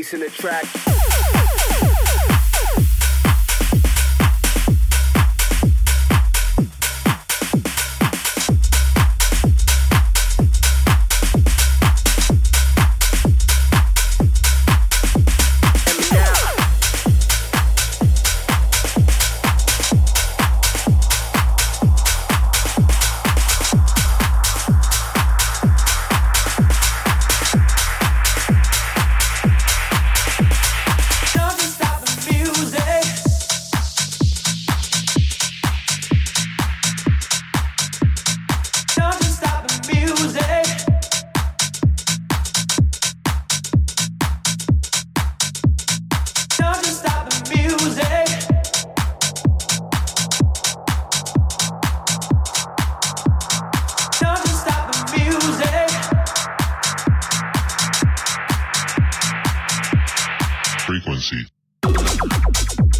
in the track. frequency.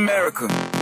America.